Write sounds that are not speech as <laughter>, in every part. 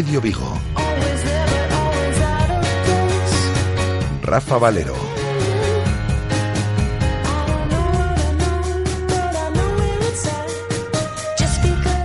Intermedio Vigo. Rafa Valero.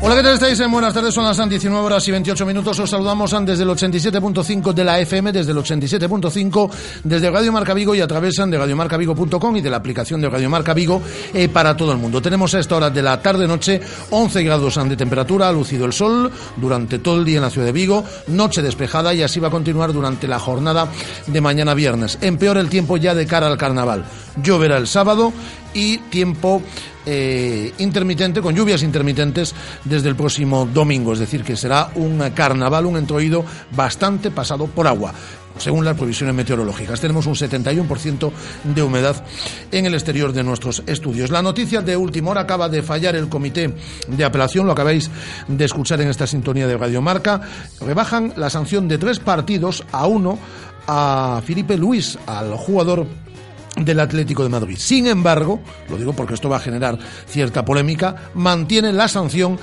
Hola, ¿qué tal estáis? Buenas tardes, son las 19 horas y 28 minutos. Os saludamos desde el 87.5 de la FM, desde el 87.5, desde Radio Marca Vigo y a través de radiomarcavigo.com y de la aplicación de Radio Marca Vigo eh, para todo el mundo. Tenemos a esta hora de la tarde-noche 11 grados de temperatura, ha lucido el sol durante todo el día en la ciudad de Vigo, noche despejada y así va a continuar durante la jornada de mañana viernes. Empeora el tiempo ya de cara al carnaval. Lloverá el sábado y tiempo eh, intermitente, con lluvias intermitentes desde el próximo domingo. Es decir, que será un carnaval, un entroído bastante pasado por agua según las previsiones meteorológicas. Tenemos un 71% de humedad en el exterior de nuestros estudios. La noticia de última hora acaba de fallar el comité de apelación, lo acabáis de escuchar en esta sintonía de Radio Marca. Rebajan la sanción de tres partidos a uno a Felipe Luis, al jugador del Atlético de Madrid. Sin embargo, lo digo porque esto va a generar cierta polémica, mantiene la sanción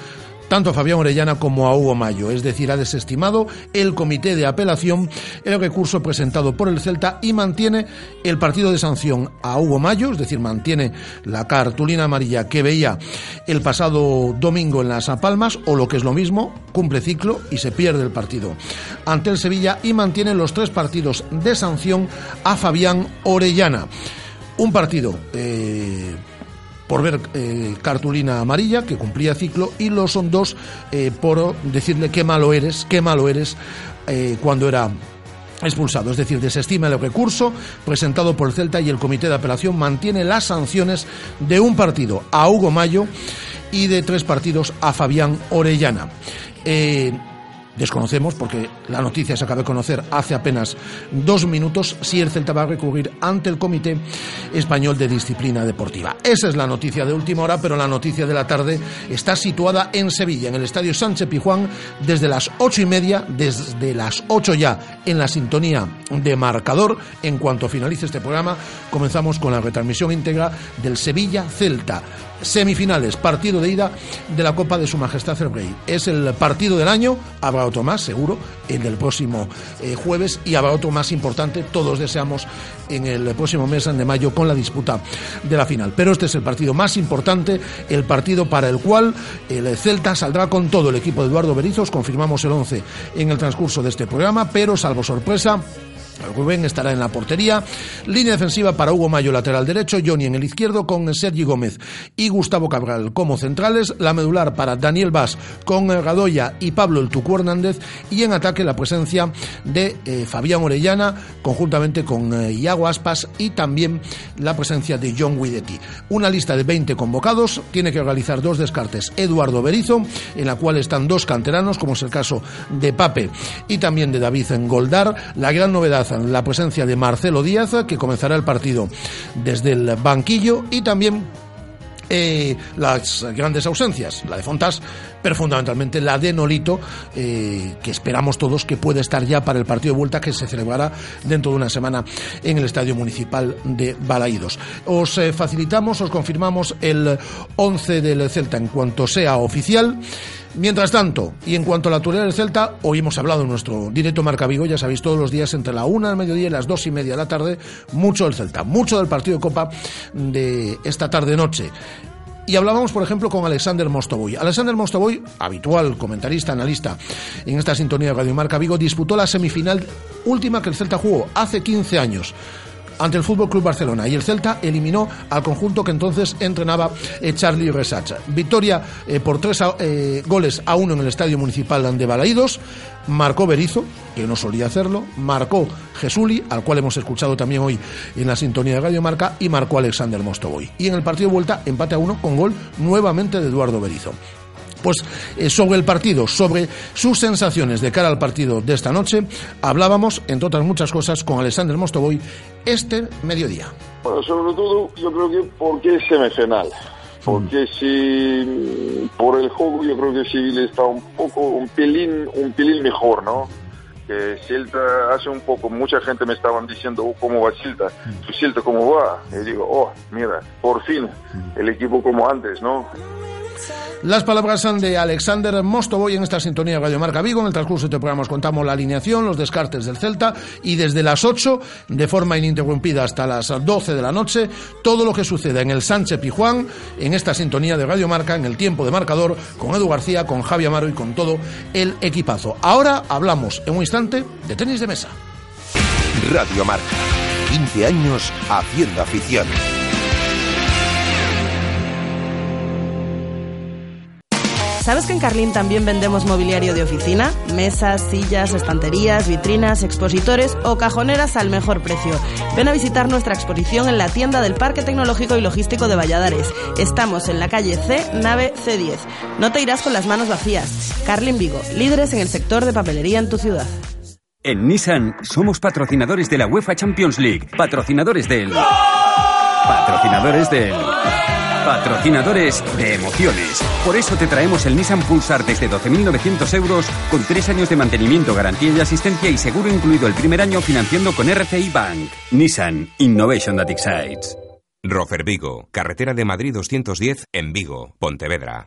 tanto a Fabián Orellana como a Hugo Mayo. Es decir, ha desestimado el comité de apelación el recurso presentado por el Celta y mantiene el partido de sanción a Hugo Mayo, es decir, mantiene la cartulina amarilla que veía el pasado domingo en las Palmas, o lo que es lo mismo, cumple ciclo y se pierde el partido ante el Sevilla y mantiene los tres partidos de sanción a Fabián Orellana. Un partido eh, por ver eh, cartulina amarilla, que cumplía ciclo, y los son dos eh, por decirle qué malo eres, qué malo eres eh, cuando era expulsado. Es decir, desestima el recurso presentado por el Celta y el Comité de Apelación mantiene las sanciones de un partido a Hugo Mayo y de tres partidos a Fabián Orellana. Desconocemos, porque la noticia se acaba de conocer hace apenas dos minutos, si el Celta va a recurrir ante el Comité Español de Disciplina Deportiva. Esa es la noticia de última hora, pero la noticia de la tarde está situada en Sevilla, en el Estadio Sánchez Pijuán, desde las ocho y media, desde las ocho ya, en la sintonía de marcador. En cuanto finalice este programa, comenzamos con la retransmisión íntegra del Sevilla Celta semifinales, partido de ida de la Copa de Su Majestad el Rey. Es el partido del año, habrá otro más, seguro, el del próximo eh, jueves y habrá otro más importante, todos deseamos, en el próximo mes de mayo con la disputa de la final. Pero este es el partido más importante, el partido para el cual el Celta saldrá con todo el equipo de Eduardo Berizos, confirmamos el 11 en el transcurso de este programa, pero salvo sorpresa, Rubén estará en la portería. Línea defensiva para Hugo Mayo, lateral derecho. Johnny en el izquierdo con Sergi Gómez y Gustavo Cabral como centrales. La medular para Daniel Vaz con Gadoya y Pablo El Tucu Hernández. Y en ataque la presencia de eh, Fabián Orellana conjuntamente con eh, Iago Aspas y también la presencia de John Guidetti. Una lista de 20 convocados. Tiene que realizar dos descartes Eduardo Berizo, en la cual están dos canteranos, como es el caso de Pape y también de David Goldar. La gran novedad la presencia de Marcelo Díaz, que comenzará el partido desde el banquillo, y también eh, las grandes ausencias, la de Fontas, pero fundamentalmente la de Nolito, eh, que esperamos todos que puede estar ya para el partido de vuelta que se celebrará dentro de una semana en el Estadio Municipal de Balaídos. Os eh, facilitamos, os confirmamos el 11 del Celta en cuanto sea oficial. Mientras tanto, y en cuanto a la actualidad del Celta, hoy hemos hablado en nuestro directo Marca Vigo, ya sabéis, todos los días entre la una del mediodía y las dos y media de la tarde, mucho del Celta, mucho del partido de Copa de esta tarde-noche. Y hablábamos, por ejemplo, con Alexander Mostovoy. Alexander Mostovoy, habitual comentarista, analista en esta sintonía de Radio Marca Vigo, disputó la semifinal última que el Celta jugó hace 15 años ante el Fútbol Club Barcelona y el Celta eliminó al conjunto que entonces entrenaba eh, Charlie Resach. Victoria eh, por tres eh, goles a uno en el Estadio Municipal de Balaídos. Marcó Berizo, que no solía hacerlo, marcó Jesuli, al cual hemos escuchado también hoy en la sintonía de Radio Marca, y marcó Alexander Mostovoy. Y en el partido de vuelta, empate a uno con gol nuevamente de Eduardo Berizo. Pues eh, sobre el partido, sobre sus sensaciones de cara al partido de esta noche, hablábamos, entre otras muchas cosas, con Alexander Mostovoy este mediodía. Bueno, sobre todo, yo creo que porque es semifinal. Porque si por el juego yo creo que Civil está un poco, un pelín, un pelín mejor, ¿no? Que Celta hace un poco, mucha gente me estaban diciendo, oh, ¿cómo va Celta? Celta cómo va? Y digo, oh, mira, por fin, el equipo como antes, ¿no? Las palabras son de Alexander Mostovoy en esta sintonía de Radio Marca Vigo. En el transcurso de este programa os contamos la alineación, los descartes del Celta y desde las 8, de forma ininterrumpida hasta las 12 de la noche, todo lo que suceda en el Sánchez Pijuán, en esta sintonía de Radio Marca, en el tiempo de marcador, con Edu García, con Javi Amaro y con todo el equipazo. Ahora hablamos en un instante de tenis de mesa. Radio Marca. 15 años haciendo afición. ¿Sabes que en Carlín también vendemos mobiliario de oficina? Mesas, sillas, estanterías, vitrinas, expositores o cajoneras al mejor precio. Ven a visitar nuestra exposición en la tienda del Parque Tecnológico y Logístico de Valladares. Estamos en la calle C, nave C10. No te irás con las manos vacías. Carlin Vigo, líderes en el sector de papelería en tu ciudad. En Nissan somos patrocinadores de la UEFA Champions League, patrocinadores del... Patrocinadores del... Patrocinadores de emociones. Por eso te traemos el Nissan Pulsar desde 12.900 euros con tres años de mantenimiento, garantía y asistencia y seguro incluido el primer año financiando con RCI Bank. Nissan Innovation that excites. Rofer Vigo, carretera de Madrid 210 en Vigo, Pontevedra.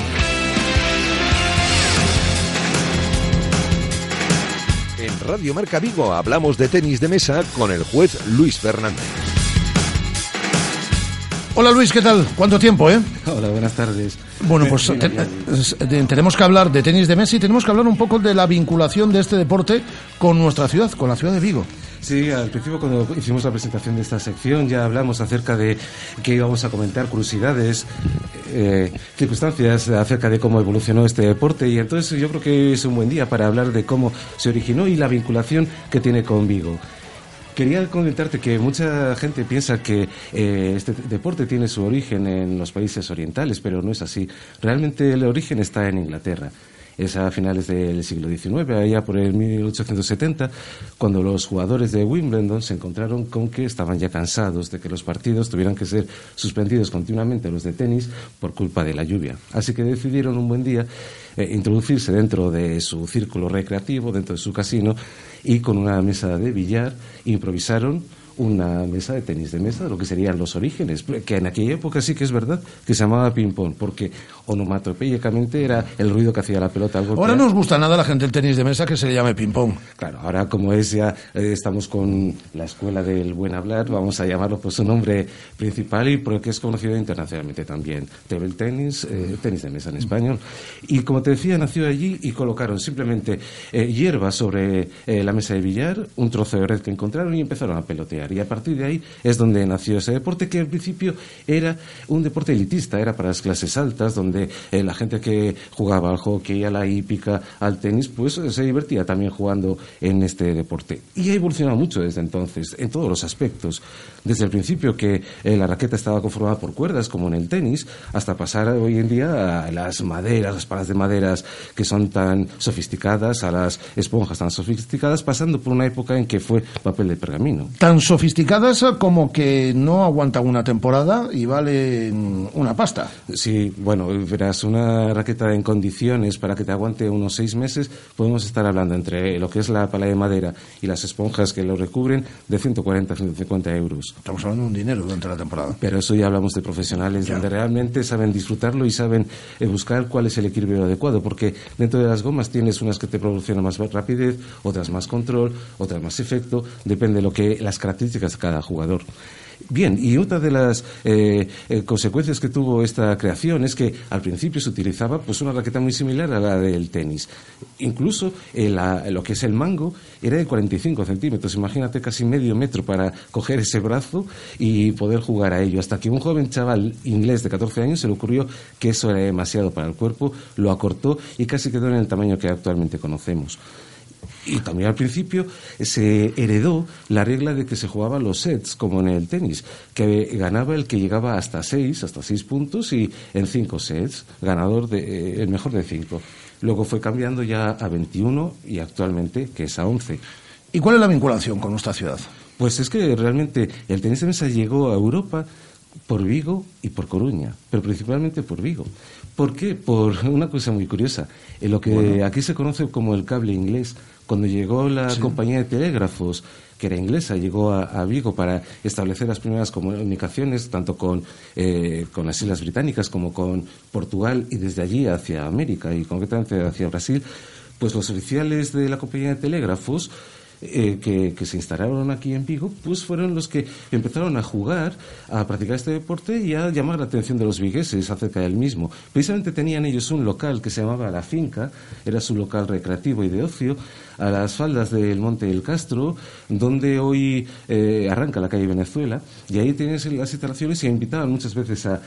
En Radio Marca Vigo hablamos de tenis de mesa con el juez Luis Fernández. Hola Luis, ¿qué tal? ¿Cuánto tiempo, eh? Hola, buenas tardes. Bueno, pues te- te- tenemos que hablar de tenis de mesa y tenemos que hablar un poco de la vinculación de este deporte con nuestra ciudad, con la ciudad de Vigo. Sí, al principio cuando hicimos la presentación de esta sección ya hablamos acerca de que íbamos a comentar curiosidades, eh, circunstancias acerca de cómo evolucionó este deporte y entonces yo creo que es un buen día para hablar de cómo se originó y la vinculación que tiene con Vigo. Quería comentarte que mucha gente piensa que eh, este deporte tiene su origen en los países orientales, pero no es así. Realmente el origen está en Inglaterra. Es a finales del siglo XIX, allá por el 1870, cuando los jugadores de Wimbledon se encontraron con que estaban ya cansados de que los partidos tuvieran que ser suspendidos continuamente los de tenis por culpa de la lluvia. Así que decidieron un buen día eh, introducirse dentro de su círculo recreativo, dentro de su casino, y con una mesa de billar improvisaron una mesa de tenis de mesa, lo que serían los orígenes, que en aquella época sí que es verdad que se llamaba ping-pong, porque onomatopéyicamente era el ruido que hacía la pelota al golpear. Ahora no nos gusta nada la gente del tenis de mesa que se le llame ping-pong. Claro, ahora como es ya, eh, estamos con la escuela del buen hablar, vamos a llamarlo por su nombre principal y porque es conocido internacionalmente también. Table tenis, eh, tenis de mesa en español. Y como te decía, nació allí y colocaron simplemente eh, hierba sobre eh, la mesa de billar, un trozo de red que encontraron y empezaron a pelotear. Y a partir de ahí es donde nació ese deporte que al principio era un deporte elitista, era para las clases altas, donde eh, la gente que jugaba al hockey, a la hípica, al tenis, pues eh, se divertía también jugando en este deporte. Y ha evolucionado mucho desde entonces, en todos los aspectos. Desde el principio que eh, la raqueta estaba conformada por cuerdas, como en el tenis, hasta pasar hoy en día a las maderas, las palas de maderas que son tan sofisticadas, a las esponjas tan sofisticadas, pasando por una época en que fue papel de pergamino. Tan sofisticadas como que no aguantan una temporada y valen una pasta. Sí, bueno, verás, una raqueta en condiciones para que te aguante unos seis meses, podemos estar hablando entre lo que es la pala de madera y las esponjas que lo recubren de 140 a 150 euros. Estamos hablando de un dinero durante la temporada. Pero eso ya hablamos de profesionales donde realmente saben disfrutarlo y saben eh, buscar cuál es el equilibrio adecuado, porque dentro de las gomas tienes unas que te proporcionan más rapidez, otras más control, otras más efecto, depende de lo que las características de cada jugador. Bien, y otra de las eh, eh, consecuencias que tuvo esta creación es que al principio se utilizaba pues una raqueta muy similar a la del tenis. Incluso lo que es el mango era de 45 centímetros. Imagínate casi medio metro para coger ese brazo y poder jugar a ello. Hasta que un joven chaval inglés de 14 años se le ocurrió que eso era demasiado para el cuerpo, lo acortó y casi quedó en el tamaño que actualmente conocemos. Y también al principio se heredó la regla de que se jugaban los sets, como en el tenis, que ganaba el que llegaba hasta seis, hasta seis puntos y en cinco sets, ganador de, eh, el mejor de cinco. Luego fue cambiando ya a 21 y actualmente que es a 11. ¿Y cuál es la vinculación con nuestra ciudad? Pues es que realmente el tenis de mesa llegó a Europa por Vigo y por Coruña, pero principalmente por Vigo. ¿Por qué? Por una cosa muy curiosa. En lo que aquí se conoce como el cable inglés, cuando llegó la compañía de telégrafos, que era inglesa, llegó a, Vigo para establecer las primeras comunicaciones, tanto con, eh, con las Islas Británicas como con Portugal y desde allí hacia América y concretamente hacia Brasil, pues los oficiales de la compañía de telégrafos eh, que, se instalaron aquí en Vigo, pues fueron los que empezaron a jugar, a practicar este deporte y a llamar la atención de los vigueses acerca del mismo. Precisamente tenían ellos un local que se llamaba La Finca, era su local recreativo y de ocio, a las faldas del Monte del Castro, donde hoy eh, arranca la calle Venezuela, y ahí tienes las instalaciones y invitaban muchas veces a,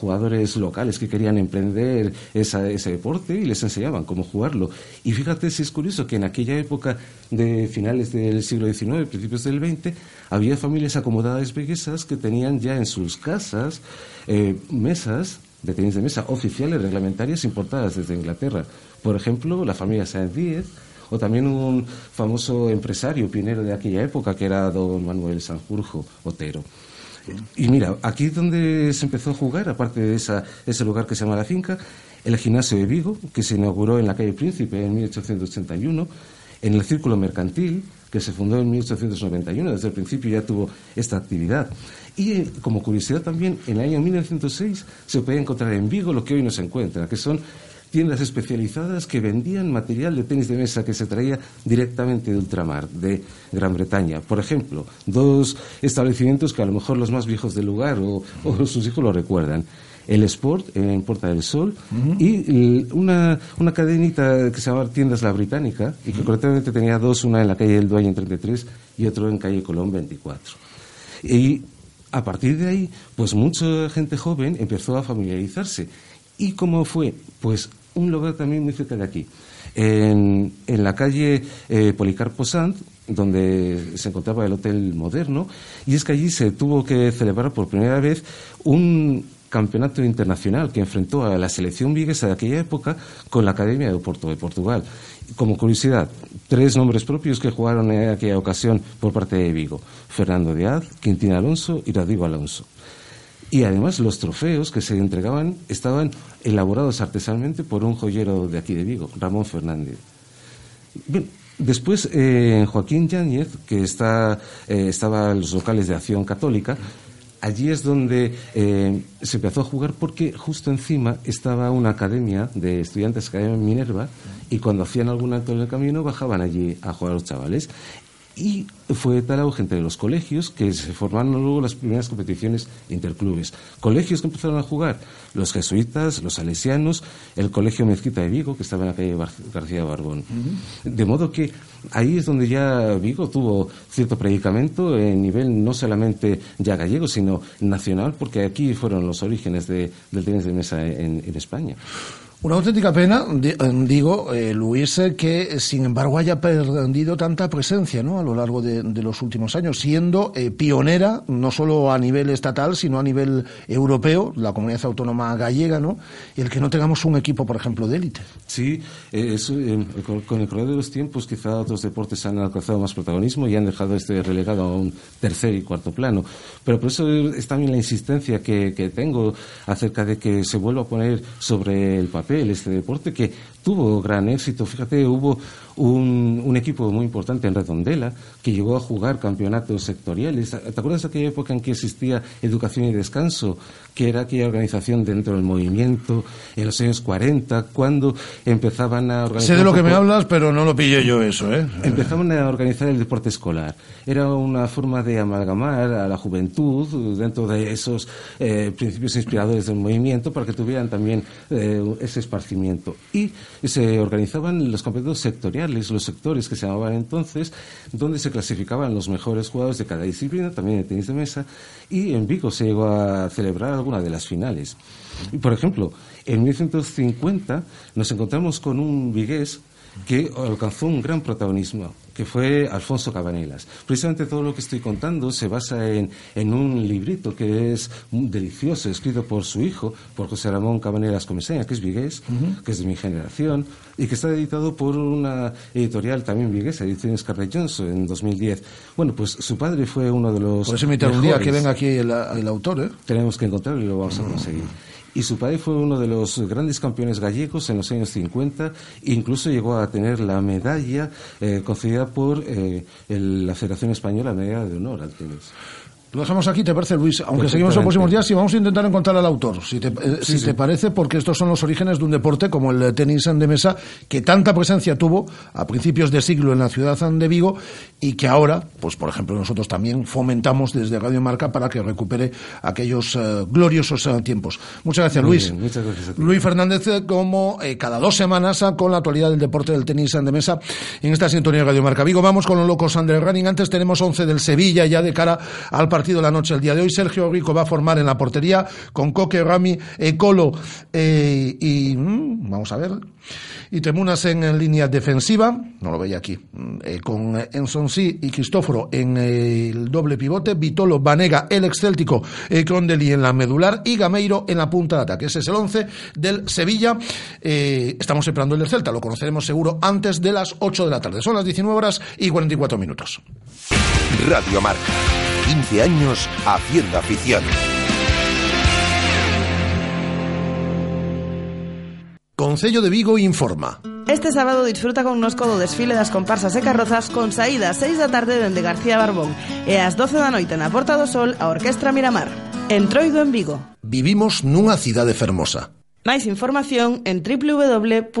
jugadores locales que querían emprender ese deporte y les enseñaban cómo jugarlo. Y fíjate si es curioso que en aquella época de finales del siglo XIX, principios del XX, había familias acomodadas veguesas que tenían ya en sus casas eh, mesas de tenis de mesa oficiales reglamentarias importadas desde Inglaterra. Por ejemplo, la familia Sáenz Díez, o también un famoso empresario pionero de aquella época que era don Manuel Sanjurjo Otero. Y mira, aquí es donde se empezó a jugar, aparte de ese lugar que se llama La Finca, el gimnasio de Vigo, que se inauguró en la calle Príncipe en 1881, en el Círculo Mercantil, que se fundó en 1891, desde el principio ya tuvo esta actividad. Y eh, como curiosidad también, en el año 1906 se puede encontrar en Vigo lo que hoy nos encuentra, que son tiendas especializadas que vendían material de tenis de mesa que se traía directamente de ultramar, de Gran Bretaña. Por ejemplo, dos establecimientos que a lo mejor los más viejos del lugar o, sus hijos lo recuerdan. El Sport en Puerta del Sol y una, una cadenita que se llamaba Tiendas La Británica y que correctamente tenía dos, una en la calle del Dueño en 33 y otro en calle Colón 24. Y a partir de ahí, pues mucha gente joven empezó a familiarizarse. ¿Y cómo fue? Pues un lugar también muy cerca de aquí, en, la calle eh, Policarpo Sant, donde se encontraba el Hotel Moderno, y es que allí se tuvo que celebrar por primera vez un campeonato internacional que enfrentó a la selección viguesa de aquella época con la Academia de Oporto de Portugal. Como curiosidad, tres nombres propios que jugaron en aquella ocasión por parte de Vigo: Fernando Díaz, Quintín Alonso y Rodrigo Alonso. Y además los trofeos que se entregaban estaban elaborados artesanalmente por un joyero de aquí de Vigo, Ramón Fernández. Después eh, Joaquín Yáñez, que está, eh, estaba en los locales de Acción Católica, allí es donde eh, se empezó a jugar porque justo encima estaba una academia de estudiantes que había en Minerva y cuando hacían algún acto en el camino bajaban allí a jugar a los chavales y fue tal auge entre los colegios que se formaron luego las primeras competiciones interclubes. Colegios que empezaron a jugar, los jesuitas, los salesianos, el Colegio Mezquita de Vigo, que estaba en la calle García Barbón. De modo que ahí es donde ya Vigo tuvo cierto predicamento en nivel no solamente ya gallego, sino nacional, porque aquí fueron los orígenes del tenis de mesa en España. Una auténtica pena, eh, digo, eh, Luis, eh, que sin embargo haya perdido tanta presencia ¿no? a lo largo de, de los últimos años, siendo eh, pionera no solo a nivel estatal, sino a nivel europeo, la comunidad autónoma gallega, ¿no? el que no tengamos un equipo, por ejemplo, de élite. Sí, eh, eso, eh, con el correr de los tiempos quizá otros deportes han alcanzado más protagonismo y han dejado este relegado a un tercer y cuarto plano. Pero por eso es también la insistencia que, que tengo acerca de que se vuelva a poner sobre el papel este deporte que tuvo gran éxito. Fíjate, hubo un, un equipo muy importante en Redondela que llegó a jugar campeonatos sectoriales. ¿Te acuerdas de aquella época en que existía Educación y Descanso, que era aquella organización dentro del movimiento en los años 40, cuando empezaban a organizar... Sé de lo que me hablas, pero no lo pillé yo eso, ¿eh? Empezaban a organizar el deporte escolar. Era una forma de amalgamar a la juventud dentro de esos eh, principios inspiradores del movimiento para que tuvieran también eh, ese esparcimiento. Y se organizaban los campeonatos sectoriales, los sectores que se llamaban entonces, donde se clasificaban los mejores jugadores de cada disciplina, también de tenis de mesa, y en Vigo se llegó a celebrar alguna de las finales. Y, por ejemplo, en 1950 nos encontramos con un vigués que alcanzó un gran protagonismo, que fue Alfonso Cabanelas. Precisamente todo lo que estoy contando se basa en, en un librito que es delicioso, escrito por su hijo, por José Ramón Cabanelas Comesaña, que es vigués, que es de mi generación, y que está editado por una editorial también viguesa, Ediciones Carrey Johnson, en 2010. Bueno, pues su padre fue uno de los Por eso invitar un día que venga aquí el, el autor, ¿eh? Tenemos que encontrarlo y lo vamos a conseguir. Y su padre fue uno de los grandes campeones gallegos en los años 50, incluso llegó a tener la medalla eh, concedida por eh, el- la Federación Española, medalla de honor al tenis. Lo dejamos aquí, ¿te parece, Luis? Aunque seguimos en los próximos días y vamos a intentar encontrar al autor, si te, eh, si te parece, porque estos son los orígenes de un deporte como el tenis de mesa, que tanta presencia tuvo a principios de siglo en la ciudad de Vigo y que ahora, pues por ejemplo, nosotros también fomentamos desde Radio Marca para que recupere aquellos eh, gloriosos eh, tiempos. Muchas gracias, Muy Luis. bien, muchas gracias. Luis Fernández, eh, como cada dos semanas, con la actualidad del deporte del tenis de mesa en esta sintonía de Radio Marca Vigo. Vamos con los locos André Running. Antes tenemos 11 del Sevilla ya de cara al partido de la noche el día de hoy. Sergio Rico va a formar en la portería con Coque, Rami, Ecolo eh, y. mm, vamos a ver. Y Temunas en, línea defensiva, no lo veía aquí, mm, eh, con eh, Ensonsi y Cristóforo en eh, el doble pivote, Vitolo, Vanega, el excéltico, eh, Crondeli en la medular y Gameiro en la punta de ataque. Ese es el 11 del Sevilla. Eh, estamos esperando el del Celta, lo conoceremos seguro antes de las 8 de la tarde. Son las 19 horas y 44 minutos. Radio Marca. 15 años haciendo afición. Concello de Vigo informa. Este sábado disfruta con nosco do desfile das comparsas e carrozas con saída 6 da tarde dende García Barbón e ás 12 da noite na Porta do Sol a Orquestra Miramar. Entroido en Vigo. Vivimos nunha cidade fermosa. Máis información en www.vigo.org.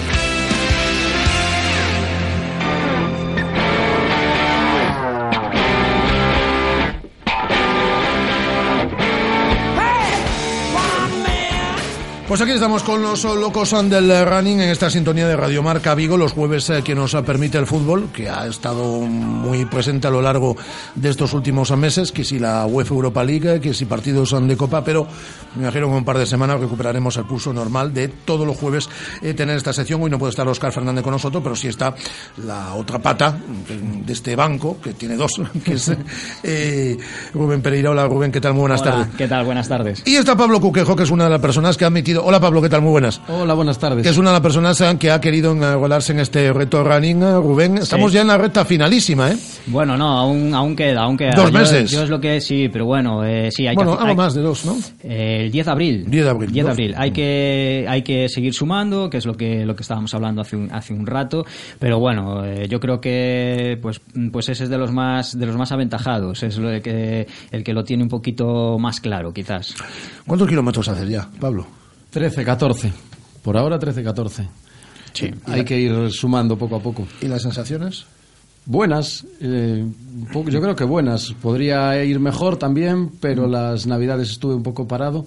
Pues aquí estamos con los locos del running en esta sintonía de Radio Marca Vigo, los jueves eh, que nos permite el fútbol, que ha estado muy presente a lo largo de estos últimos meses, que si la UEFA Europa League, que si partidos de Copa, pero me imagino que en un par de semanas recuperaremos el pulso normal de todos los jueves eh, tener esta sección. Hoy no puede estar Oscar Fernández con nosotros, pero sí está la otra pata de este banco, que tiene dos, <laughs> que es eh, Rubén Pereira. Hola Rubén, ¿qué tal? Muy buenas Hola, tardes. ¿Qué tal? Buenas tardes. Y está Pablo Cuquejo, que es una de las personas que ha metido Hola Pablo, ¿qué tal? Muy buenas. Hola, buenas tardes. Que es una de las personas que ha querido enrolarse en este reto running, eh, Rubén. Estamos Sí. ya en la recta finalísima, ¿eh? Bueno, no, aún, aún queda, aún queda. Dos Yo- meses. Yo, es lo que sí, pero bueno, eh, sí, hay bueno, que... algo hay- más de dos, ¿no? Eh, el 10 de abril. 10 de abril. 10 de abril. Hay que, hay que seguir sumando, que es lo que, lo que estábamos hablando hace un, hace un rato. Pero bueno, eh, yo creo que pues, pues ese es de los más, de los más aventajados. Es lo que, el que lo tiene un poquito más claro, quizás. ¿Cuántos kilómetros haces ya, Pablo? 13, 14. Por ahora 13, 14. Sí. Hay que ir sumando poco a poco. ¿Y las sensaciones? Buenas, eh, yo creo que buenas. Podría ir mejor también, pero las navidades estuve un poco parado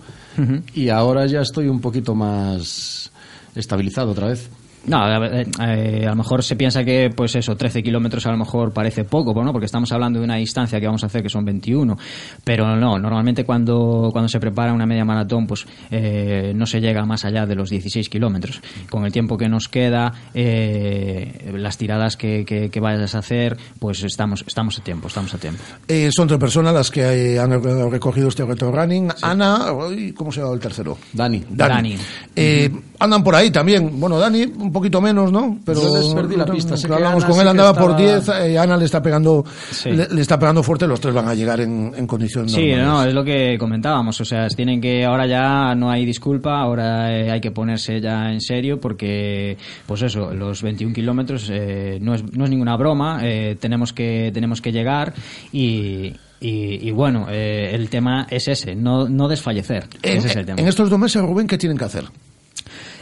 y ahora ya estoy un poquito más estabilizado otra vez. No, a, ver, eh, a lo mejor se piensa que, pues eso, 13 kilómetros a lo mejor parece poco, ¿no? Porque estamos hablando de una distancia que vamos a hacer que son 21. Pero no, normalmente cuando, cuando se prepara una media maratón, pues eh, no se llega más allá de los 16 kilómetros. Con el tiempo que nos queda, eh, las tiradas que, que- que vayas a hacer, pues estamos, estamos a tiempo, estamos a tiempo. Eh, son tres personas las que eh, han eh, recogido este reto running. Ana, uy, ¿cómo se llama el tercero? Dani. Dani. Eh, Andan por ahí también. Bueno, Dani un poquito menos, ¿no? Pero Yo les perdí la pista, sé que que hablamos Ana con él, andaba por estaba- 10. eh, Ana le está pegando Sí. le, le está pegando fuerte. Los tres van a llegar en, en condiciones Sí, normales. no, es lo que comentábamos. O sea, tienen que ahora ya no hay disculpa, ahora eh, hay que ponerse ya en serio porque, pues eso, los 21 kilómetros eh, no, es, no es ninguna broma. eh, tenemos que tenemos que llegar y y, y bueno, eh, el tema es ese, no, no desfallecer. En, ese es el tema. en estos dos meses, Rubén, ¿qué tienen que hacer?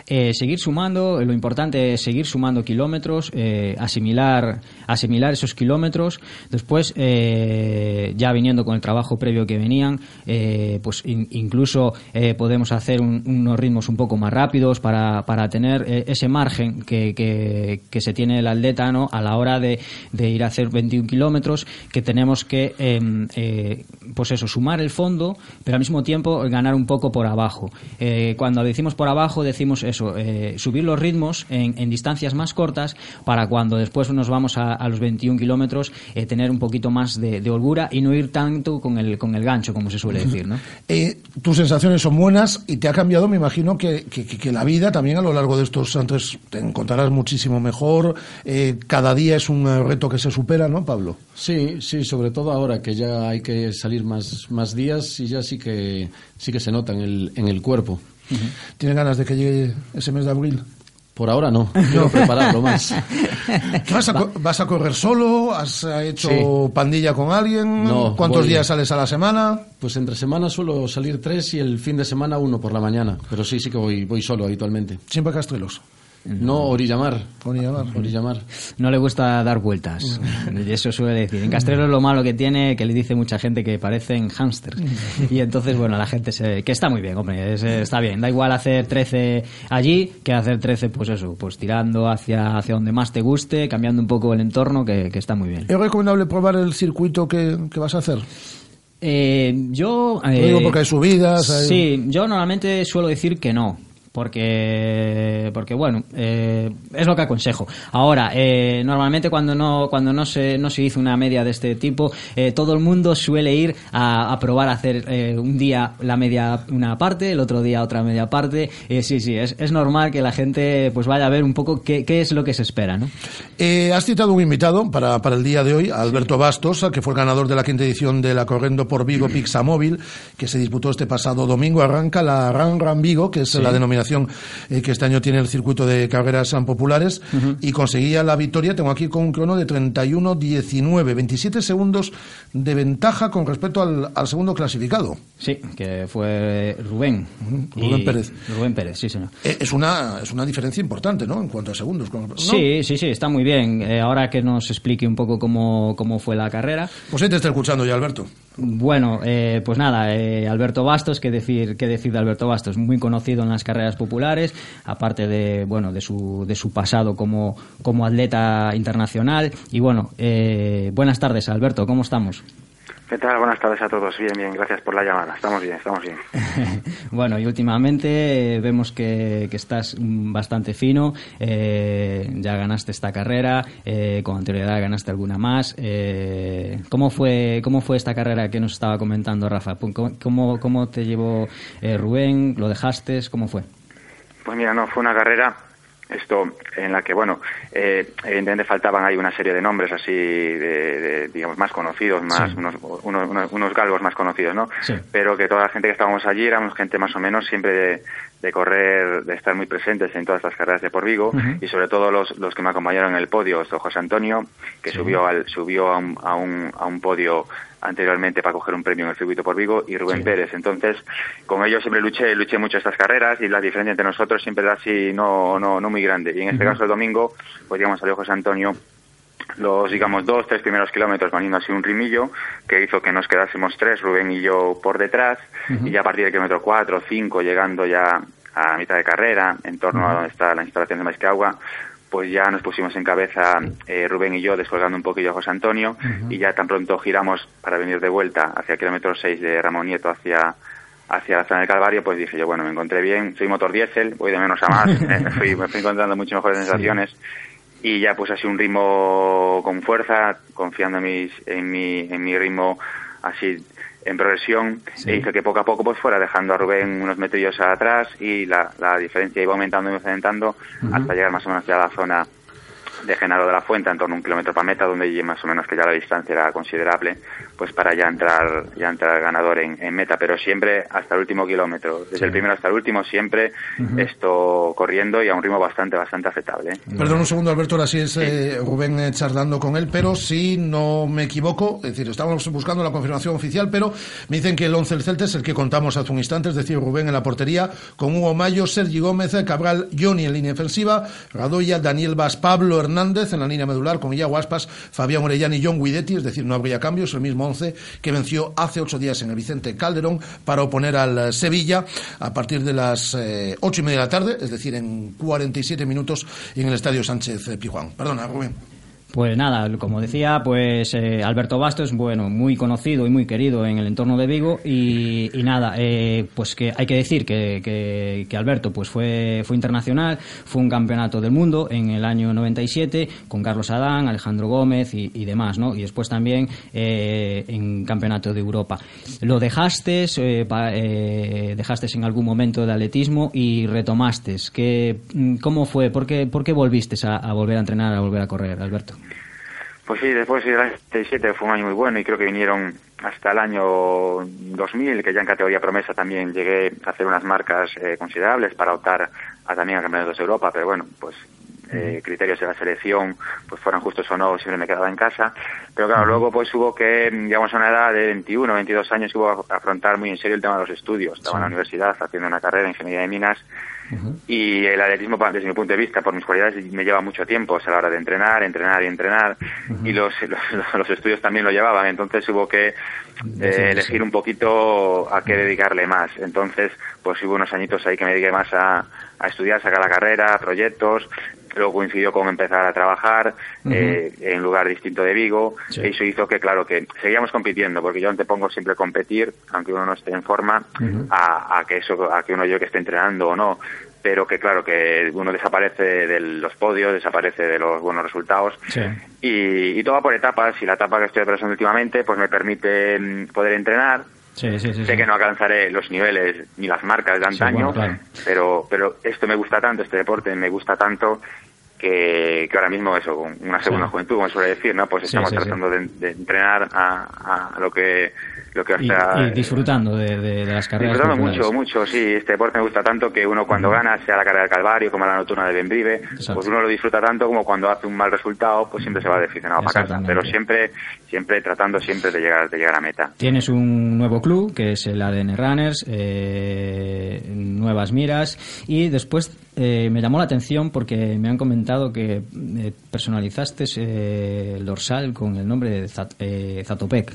Eh, seguir sumando, lo importante es seguir sumando kilómetros, eh, asimilar, asimilar esos kilómetros, después eh, ya viniendo con el trabajo previo que venían, eh, pues in- incluso eh, podemos hacer un- unos ritmos un poco más rápidos para, para tener eh, ese margen que, que, se tiene el atleta ¿no? a la hora de, de ir a hacer 21 kilómetros, que tenemos que em, eh, pues eso, sumar el fondo, pero al mismo tiempo ganar un poco por abajo. Eh, cuando decimos por abajo, decimos eso, eh, subir los ritmos en, en distancias más cortas para cuando después nos vamos a, a los 21 kilómetros eh, tener un poquito más de, de holgura y no ir tanto con el, con el gancho, como se suele decir, ¿no? Eh, tus sensaciones son buenas y te ha cambiado, me imagino, que, que- que- que la vida también a lo largo de estos antes te encontrarás muchísimo mejor. eh, cada día es un reto que se supera, ¿no, Pablo? Sí, sí, sobre todo ahora que ya hay que salir más, más días y ya sí que, sí que se nota en el, en el cuerpo. ¿Tienes ganas de que llegue ese mes de abril? Por ahora no, <laughs> quiero prepararlo más. ¿Qué vas, a, co- vas a correr solo? ¿Has eh, hecho Sí. pandilla con alguien? No, ¿Cuántos días sales a la semana? Pues entre semana suelo salir tres y el fin de semana uno por la mañana. Pero sí, sí que voy, voy solo habitualmente. Siempre Castrelos. No, Orillamar. Orillamar. Orillamar. No le gusta dar vueltas. Y eso suele decir. En Castrelo lo malo que tiene, que le dice mucha gente que parecen hámsters. Y entonces, bueno, la gente se... Que está muy bien, hombre, es- está bien. Da igual hacer 13 allí que hacer 13, pues eso, pues tirando hacia, hacia donde más te guste, cambiando un poco el entorno, que, que está muy bien. ¿Es recomendable probar el circuito que, que vas a hacer? Eh, yo... Lo digo eh, porque hay subidas. hay- Sí, yo normalmente suelo decir que no. Porque, porque bueno, eh, es lo que aconsejo. Ahora, eh, normalmente cuando no cuando no se no se hizo una media de este tipo, eh, todo el mundo suele ir a, a probar a hacer un día la media una parte, el otro día otra media parte. Sí, sí, es, es normal que la gente pues vaya a ver un poco qué, qué es lo que se espera, ¿no? Eh, has citado un invitado para, para el día de hoy, Alberto Bastos, que fue el ganador de la quinta edición de la Corriendo por Vigo Pixamóvil, que se disputó este pasado domingo. Arranca la Ran Ran Vigo, que es la denominación eh, que este año tiene el circuito de carreras populares, y conseguía la victoria. Tengo aquí con un crono de 31-19, 27 segundos de ventaja con respecto al, al segundo clasificado. Sí, que fue Rubén. Rubén Pérez. Rubén Pérez, sí, señor. Eh, es, una, es una diferencia importante, ¿no? En cuanto a segundos. ¿no? Sí, sí, sí, está muy bien. Eh, ahora que nos explique un poco cómo, cómo fue la carrera. Pues ahí te está escuchando ya, Alberto. Bueno, eh, pues nada, eh, Alberto Bastos, qué decir, qué decir de Alberto Bastos, muy conocido en las carreras populares, aparte de bueno de su de su pasado como como atleta internacional y bueno, eh, buenas tardes Alberto, ¿cómo estamos? ¿Qué tal? Buenas tardes a todos. Bien, bien, gracias por la llamada. Estamos bien, estamos bien. <laughs> Bueno, y últimamente eh, vemos que, que estás bastante fino, eh, ya ganaste esta carrera, eh, con anterioridad ganaste alguna más. eh, ¿cómo, fue, ¿Cómo fue esta carrera que nos estaba comentando Rafa? ¿Cómo, cómo, cómo te llevó eh, Rubén? ¿Lo dejaste? ¿Cómo fue? Pues mira, no, fue una carrera esto en la que, bueno, eh, evidentemente faltaban ahí una serie de nombres así, de, digamos, más conocidos, más unos, unos, unos, galgos más conocidos, ¿no? Pero que toda la gente que estábamos allí éramos gente más o menos siempre de, de correr, de estar muy presentes en todas las carreras de por Vigo y sobre todo los, los que me acompañaron en el podio, esto José Antonio, que subió al, subió a un, a un, a un podio anteriormente para coger un premio en el circuito por Vigo y Rubén Pérez. Entonces, con ellos siempre luché, luché mucho estas carreras y la diferencia entre nosotros siempre era así no, no, no muy grande. Y en este caso el domingo, pues digamos salió José Antonio los, digamos, dos, tres primeros kilómetros vaniendo así un rimillo que hizo que nos quedásemos tres, Rubén y yo por detrás, y ya a partir del kilómetro cuatro, cinco, llegando ya a mitad de carrera, en torno a donde está la instalación de Maisqueagua, pues ya nos pusimos en cabeza eh, Rubén y yo descolgando un poquillo a José Antonio y ya tan pronto giramos para venir de vuelta hacia el kilómetro 6 de Ramón Nieto hacia hacia la zona del Calvario, pues dije yo, bueno, me encontré bien, soy motor diésel, voy de menos a más, <laughs> eh, fui, me, fui, encontrando mucho mejores sensaciones y ya pues así un ritmo con fuerza, confiando en, mis, en, mi, en mi ritmo así en progresión e hizo que poco a poco pues fuera dejando a Rubén unos metrillos atrás y la, la diferencia iba aumentando y aumentando hasta llegar más o menos a la zona de Genaro de la Fuente, en torno a un kilómetro para meta, donde más o menos que ya la distancia era considerable, pues para ya entrar, ya entrar ganador en, meta, pero siempre hasta el último kilómetro, desde el primero hasta el último, siempre esto corriendo y a un ritmo bastante, bastante aceptable. Perdón un segundo, Alberto, ahora sí es eh, Rubén eh, charlando con él, pero si no me equivoco, es decir, estamos buscando la confirmación oficial, pero me dicen que el 11 del Celta es el que contamos hace un instante, es decir, Rubén en la portería, con Hugo Mayo, Sergi Gómez, Cabral, Johnny en línea defensiva, Radoya, Daniel Vaz, Pablo Hernández, Hernández en la línea medular con Iago Aspas, Fabián Orellán y John Guidetti, es decir, no habría cambios, el mismo once que venció hace ocho días en el Vicente Calderón para oponer al Sevilla a partir de las eh, ocho y media de la tarde, es decir, en 47 minutos en el Estadio Sánchez Pijuán. Perdona, Rubén. Pues nada, como decía, pues eh, Alberto Bastos, bueno, muy conocido y muy querido en el entorno de Vigo y, nada, eh, pues que hay que decir que, que, Alberto pues fue, fue internacional, fue un campeonato del mundo en el año 97 con Carlos Adán, Alejandro Gómez y, demás, ¿no? Y después también eh, en campeonato de Europa. Lo dejaste, dejaste en algún momento de atletismo y retomaste. ¿Qué, ¿Cómo fue? ¿Por qué, por qué volviste a volver a entrenar, a volver a correr, Alberto? Pues sí, después del año 77 fue un año muy bueno y creo que vinieron hasta el año 2000, que ya en categoría promesa también llegué a hacer unas marcas eh, considerables para optar a también a campeonatos de Europa, pero bueno, pues eh, criterios de la selección pues fueran justos o no, siempre me quedaba en casa. Pero claro, luego pues hubo que, digamos, a una edad de 21, 22 años, hubo que afrontar muy en serio el tema de los estudios. Estaba en la universidad haciendo una carrera de ingeniería de minas y el atletismo, desde mi punto de vista, por mis cualidades, me lleva mucho tiempo, o sea, a la hora de entrenar, entrenar y entrenar, y los, <laughs> los, estudios también lo llevaban, entonces hubo que eh, elegir un poquito a qué dedicarle más. Entonces, pues hubo unos añitos ahí que me dediqué más a, a estudiar, sacar la carrera, proyectos, luego coincidió con empezar a trabajar eh, en un lugar distinto de Vigo y eso hizo que claro que seguíamos compitiendo porque yo antepongo siempre competir aunque uno no esté en forma a, que eso a que uno yo que esté entrenando o no. Pero que claro que uno desaparece de los podios desaparece de los buenos resultados. Y, y todo va por etapas y la etapa que estoy atravesando últimamente pues me permite mm, poder entrenar sé que no alcanzaré los niveles ni las marcas de antaño, pero, pero esto me gusta tanto, este deporte me gusta tanto que, que ahora mismo eso, con una segunda juventud, como suele decir, ¿no? Pues estamos tratando de, entrenar a, a, lo que lo que y, disfrutando de, las carreras. Disfrutando mucho, mucho, sí. Este deporte me gusta tanto que uno cuando gana, sea la carrera del Calvario, como la nocturna de Benbrive, pues uno lo disfruta tanto como cuando hace un mal resultado, pues siempre se va decepcionado para casa. Pero siempre, siempre tratando siempre de llegar, de llegar a meta. Tienes un nuevo club, que es el ADN Runners, eh, nuevas miras, y después eh, me llamó la atención porque me han comentado que eh, personalizaste el dorsal con el nombre de Zatopek.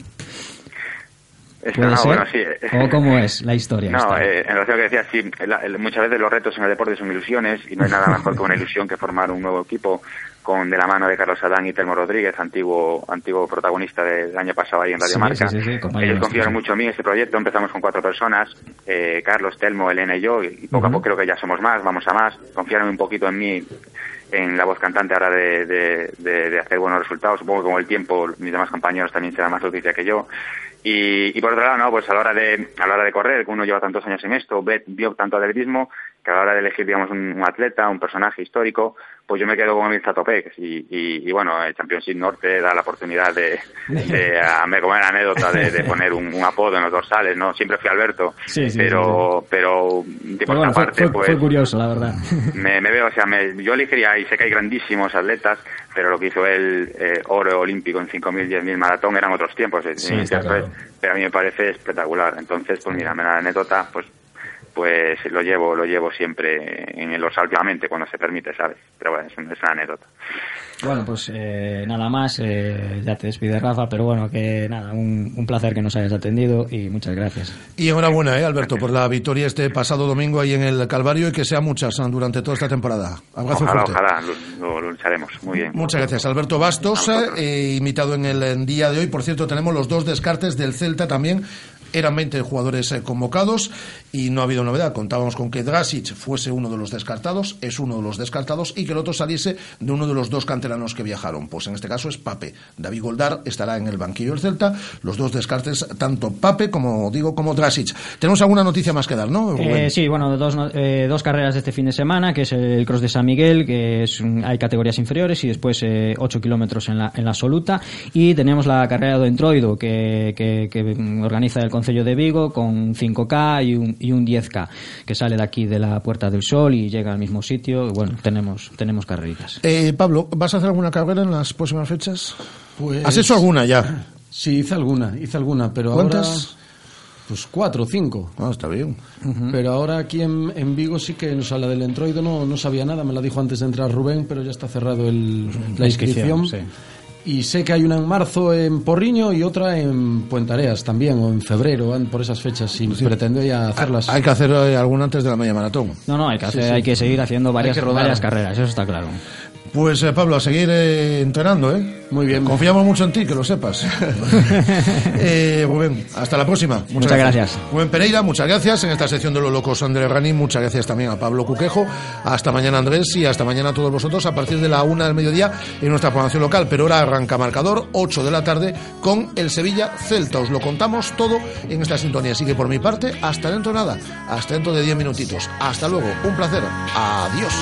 ¿O cómo es la historia? No, eh, en relación a lo que decía, sí, muchas veces los retos en el deporte son ilusiones y no hay nada mejor que una ilusión que formar un nuevo equipo con de la mano de Carlos Adán y Telmo Rodríguez, antiguo antiguo protagonista del año pasado ahí en Radio Marca. Ellos confiaron mucho en mí en este proyecto, empezamos con cuatro personas, eh, Carlos, Telmo, Elena y yo, y poco a poco creo que ya somos más, vamos a más, confiaron un poquito en mí en la voz cantante ahora de, de, de, hacer buenos resultados. Supongo que como el tiempo, mis demás compañeros también serán más noticia que yo. Y, y, por otro lado, no, pues a la hora de, a la hora de correr, que uno lleva tantos años en esto, ve, vio tanto atletismo, que a la hora de elegir, digamos, un, atleta, un personaje histórico, pues yo me quedo con Emil Zatopek y, y, y, bueno, el Championship Norte da la oportunidad de, de a, me comer anécdota de, poner un, apodo en los dorsales, ¿no? Siempre fui Alberto, sí, sí, pero, pero, pero bueno, fue, pues, curioso, la verdad. <laughs> Me, me veo, o sea, me, yo elegiría, y sé que hay grandísimos atletas, pero lo que hizo el eh, oro olímpico en 5.000, 10.000 maratón eran otros tiempos, eh, pero a mí me parece espectacular. Entonces, pues mira, me da anécdota, pues pues lo llevo lo llevo siempre en los últimamente cuando se permite, ¿sabes? Pero bueno, es, una anécdota. Bueno, pues eh, nada más, eh, ya te despide Rafa, pero bueno, que nada, un, un, placer que nos hayas atendido y muchas gracias. Y enhorabuena, ¿eh, Alberto, por la victoria este pasado domingo ahí en el Calvario y que sea muchas durante toda esta temporada. Abrazo ojalá, fuerte. Ojalá, lo, lucharemos, muy bien. Muchas gracias, Alberto Bastos, eh, invitado en el día de hoy. Por cierto, tenemos los dos descartes del Celta también eran 20 jugadores eh, convocados y no ha habido novedad. Contábamos con que Drasic fuese uno de los descartados, es uno de los descartados, y que el otro saliese de uno de los dos canteranos que viajaron. Pues en este caso es Pape. David Goldar estará en el banquillo del Celta. Los dos descartes, tanto Pape como digo, como Drasic. Tenemos alguna noticia más que dar, ¿no? Eh, sí, bueno, dos, eh, dos carreras de este fin de semana, que es el Cross de San Miguel, que es hay categorías inferiores y después 8 kilómetros en la, en la absoluta. Y tenemos la carrera de Entroido, que, que, que organiza el Concello de Vigo con 5K y un, y un 10K que sale de aquí de la Puerta del Sol y llega al mismo sitio. Bueno, tenemos, tenemos carreritas. Eh, Pablo, ¿vas a hacer alguna carrera en las próximas fechas? Pues... ¿Has hecho alguna ya? Sí, hice alguna, hice alguna, pero ¿Cuántas? Pues cuatro o cinco. Ah, está bien. Pero ahora aquí en, en, Vigo sí que nos habla del entroido, no, no sabía nada, me la dijo antes de entrar Rubén, pero ya está cerrado el, la inscripción. Sí. Y sé que hay una en marzo en Porriño y otra en Puentareas también, o en febrero, por esas fechas, y sí. pretendo ya hacerlas. Hay que hacer eh, alguna antes de la media maratón. No, no, hay que, hacer, sí, sí. hay que seguir haciendo varias, varias carreras, eso está claro. Pues eh, Pablo, a seguir eh, entrenando, ¿eh? Muy bien. Confiamos mucho en ti, que lo sepas. <laughs> eh, Rubén, hasta la próxima. Muchas, muchas gracias. gracias. Rubén Pereira, muchas gracias. En esta sección de los locos, Andrés Rani, muchas gracias también a Pablo Cuquejo. Hasta mañana, Andrés, y hasta mañana a todos vosotros a partir de la una del mediodía en nuestra programación local. Pero ahora arranca marcador, 8 de la tarde, con el Sevilla Celta. Os lo contamos todo en esta sintonía. Así que por mi parte, hasta dentro de nada. Hasta dentro de 10 minutitos. Hasta luego. Un placer. Adiós.